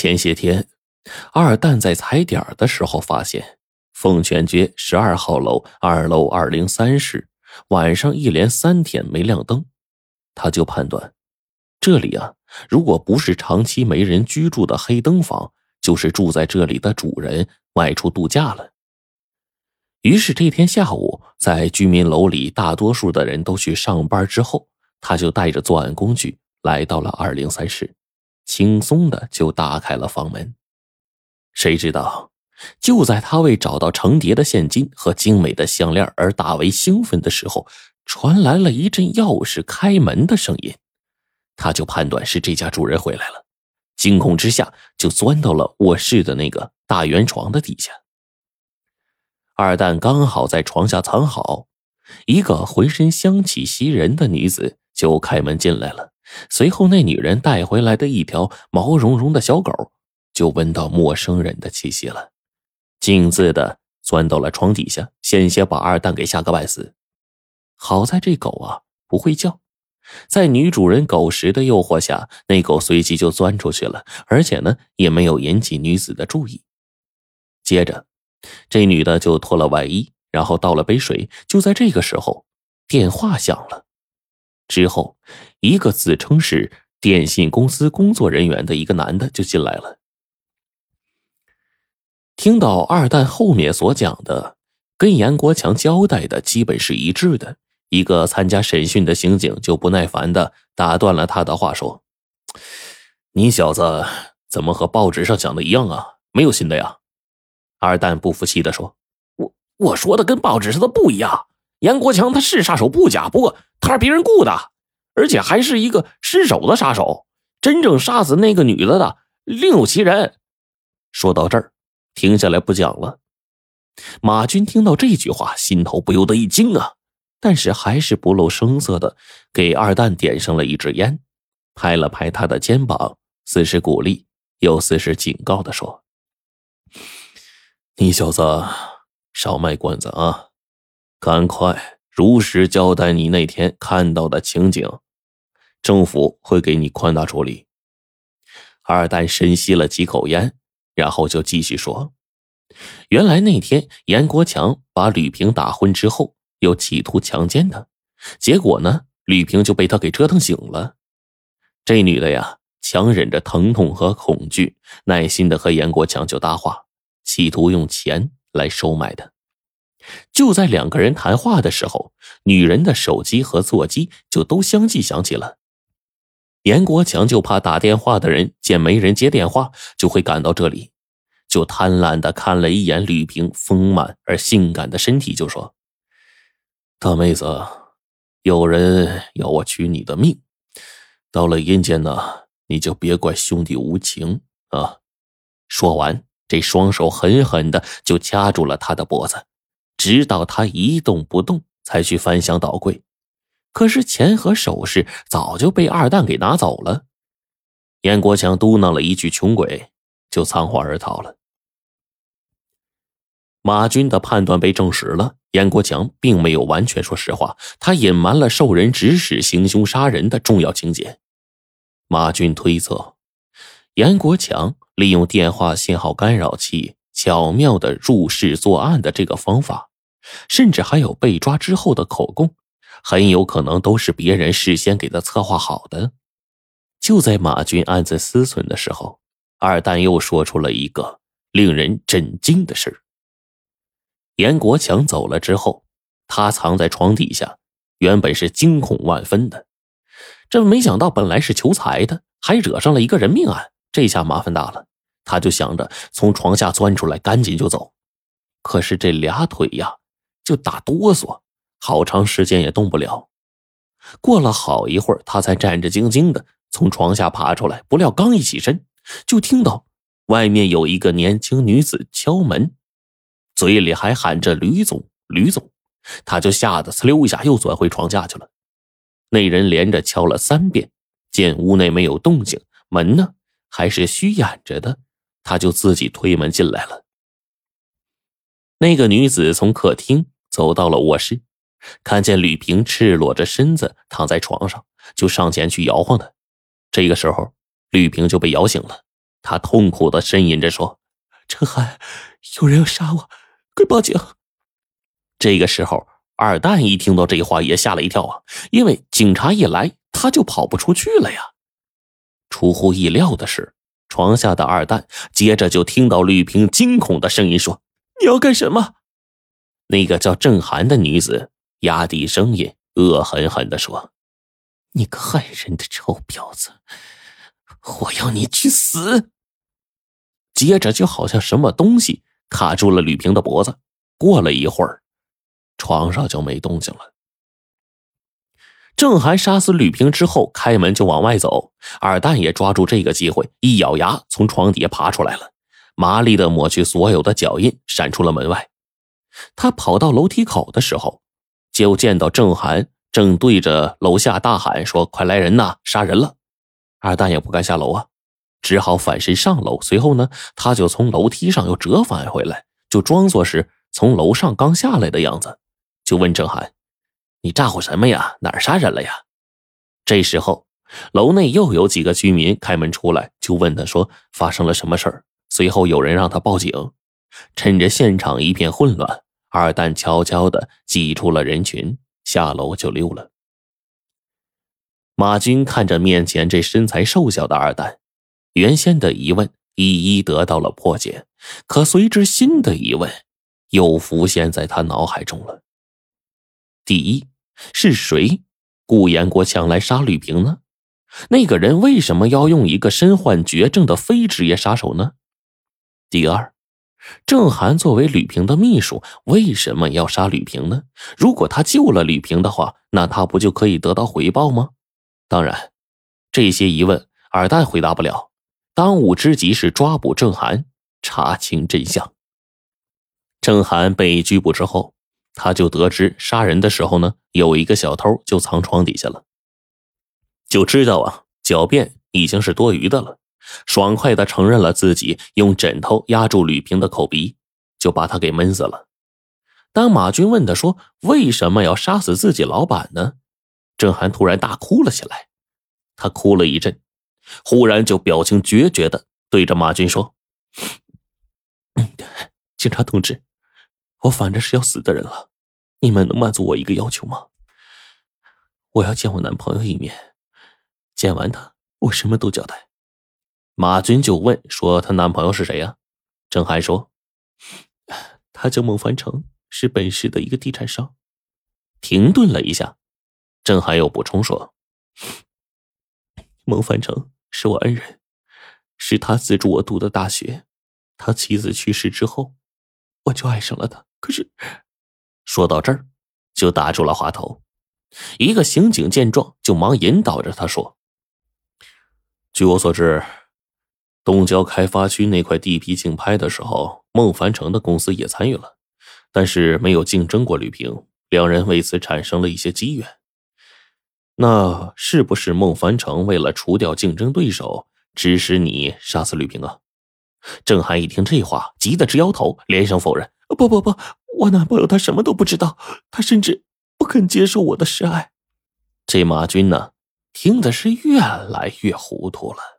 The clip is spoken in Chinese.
前些天，二蛋在踩点的时候发现，凤泉街十二号楼二楼二零三室晚上一连三天没亮灯，他就判断，这里啊，如果不是长期没人居住的黑灯房，就是住在这里的主人外出度假了。于是这天下午，在居民楼里大多数的人都去上班之后，他就带着作案工具来到了二零三室。轻松的就打开了房门，谁知道，就在他为找到成叠的现金和精美的项链而大为兴奋的时候，传来了一阵钥匙开门的声音，他就判断是这家主人回来了，惊恐之下就钻到了卧室的那个大圆床的底下。二蛋刚好在床下藏好，一个浑身香气袭人的女子就开门进来了。随后，那女人带回来的一条毛茸茸的小狗，就闻到陌生人的气息了，径自的钻到了床底下，险些把二蛋给吓个半死。好在这狗啊不会叫，在女主人狗食的诱惑下，那狗随即就钻出去了，而且呢也没有引起女子的注意。接着，这女的就脱了外衣，然后倒了杯水。就在这个时候，电话响了。之后，一个自称是电信公司工作人员的一个男的就进来了。听到二蛋后面所讲的，跟严国强交代的基本是一致的。一个参加审讯的刑警就不耐烦的打断了他的话，说：“你小子怎么和报纸上讲的一样啊？没有新的呀？”二蛋不服气的说：“我我说的跟报纸上的不一样。严国强他是杀手不假，不过……”他是别人雇的，而且还是一个失手的杀手。真正杀死那个女的的另有其人。说到这儿，停下来不讲了。马军听到这句话，心头不由得一惊啊，但是还是不露声色的给二蛋点上了一支烟，拍了拍他的肩膀，似是鼓励，又似是警告的说：“你小子少卖关子啊，赶快。”如实交代你那天看到的情景，政府会给你宽大处理。二蛋深吸了几口烟，然后就继续说：“原来那天严国强把吕萍打昏之后，又企图强奸她，结果呢，吕萍就被他给折腾醒了。这女的呀，强忍着疼痛和恐惧，耐心的和严国强就搭话，企图用钱来收买他。”就在两个人谈话的时候，女人的手机和座机就都相继响起了。严国强就怕打电话的人见没人接电话，就会赶到这里，就贪婪的看了一眼吕萍丰满而性感的身体，就说：“大妹子，有人要我取你的命，到了阴间呢，你就别怪兄弟无情啊！”说完，这双手狠狠的就掐住了他的脖子。直到他一动不动，才去翻箱倒柜。可是钱和首饰早就被二蛋给拿走了。严国强嘟囔了一句“穷鬼”，就仓皇而逃了。马军的判断被证实了，严国强并没有完全说实话，他隐瞒了受人指使行凶杀人的重要情节。马军推测，严国强利用电话信号干扰器。巧妙的入室作案的这个方法，甚至还有被抓之后的口供，很有可能都是别人事先给他策划好的。就在马军暗自思忖的时候，二蛋又说出了一个令人震惊的事严国强走了之后，他藏在床底下，原本是惊恐万分的，这没想到本来是求财的，还惹上了一个人命案，这下麻烦大了。他就想着从床下钻出来，赶紧就走。可是这俩腿呀，就打哆嗦，好长时间也动不了。过了好一会儿，他才战战兢兢的从床下爬出来。不料刚一起身，就听到外面有一个年轻女子敲门，嘴里还喊着“吕总，吕总”。他就吓得呲溜一下又钻回床下去了。那人连着敲了三遍，见屋内没有动静，门呢还是虚掩着的。他就自己推门进来了。那个女子从客厅走到了卧室，看见吕萍赤裸着身子躺在床上，就上前去摇晃他。这个时候，吕萍就被摇醒了，他痛苦的呻吟着说：“陈海，有人要杀我，快报警！”这个时候，二蛋一听到这话也吓了一跳啊，因为警察一来，他就跑不出去了呀。出乎意料的是，床下的二蛋接着就听到吕平惊恐的声音说：“你要干什么？”那个叫郑涵的女子压低声音，恶狠狠地说：“你个害人的臭婊子，我要你去死！”接着就好像什么东西卡住了吕平的脖子，过了一会儿，床上就没动静了。郑涵杀死吕平之后，开门就往外走，二蛋也抓住这个机会，一咬牙从床底下爬出来了，麻利的抹去所有的脚印，闪出了门外。他跑到楼梯口的时候，就见到郑涵正对着楼下大喊说：“快来人呐，杀人了！”二蛋也不敢下楼啊，只好反身上楼。随后呢，他就从楼梯上又折返回来，就装作是从楼上刚下来的样子，就问郑涵：“你咋呼什么呀？哪儿杀人了呀？”这时候，楼内又有几个居民开门出来，就问他说：“发生了什么事儿？”随后有人让他报警。趁着现场一片混乱。二蛋悄悄的挤出了人群，下楼就溜了。马军看着面前这身材瘦小的二蛋，原先的疑问一一得到了破解，可随之新的疑问又浮现在他脑海中了。第一，是谁雇严国强来杀吕平呢？那个人为什么要用一个身患绝症的非职业杀手呢？第二。郑涵作为吕平的秘书，为什么要杀吕平呢？如果他救了吕平的话，那他不就可以得到回报吗？当然，这些疑问尔蛋回答不了。当务之急是抓捕郑涵，查清真相。郑涵被拘捕之后，他就得知杀人的时候呢，有一个小偷就藏床底下了，就知道啊，狡辩已经是多余的了。爽快的承认了自己用枕头压住吕平的口鼻，就把他给闷死了。当马军问他说：“为什么要杀死自己老板呢？”郑涵突然大哭了起来。他哭了一阵，忽然就表情决绝的对着马军说：“ 警察同志，我反正是要死的人了，你们能满足我一个要求吗？我要见我男朋友一面，见完他，我什么都交代。”马军就问说：“她男朋友是谁呀？”郑涵说：“他叫孟凡成，是本市的一个地产商。”停顿了一下，郑涵又补充说：“孟凡成是我恩人，是他资助我读的大学。他妻子去世之后，我就爱上了他。可是，说到这儿，就打住了话头。一个刑警见状，就忙引导着他说：‘据我所知。’”东郊开发区那块地皮竞拍的时候，孟凡成的公司也参与了，但是没有竞争过吕平，两人为此产生了一些积怨。那是不是孟凡成为了除掉竞争对手，指使你杀死吕平啊？郑涵一听这话，急得直摇头，连声否认：“不不不，我男朋友他什么都不知道，他甚至不肯接受我的示爱。”这马军呢，听的是越来越糊涂了。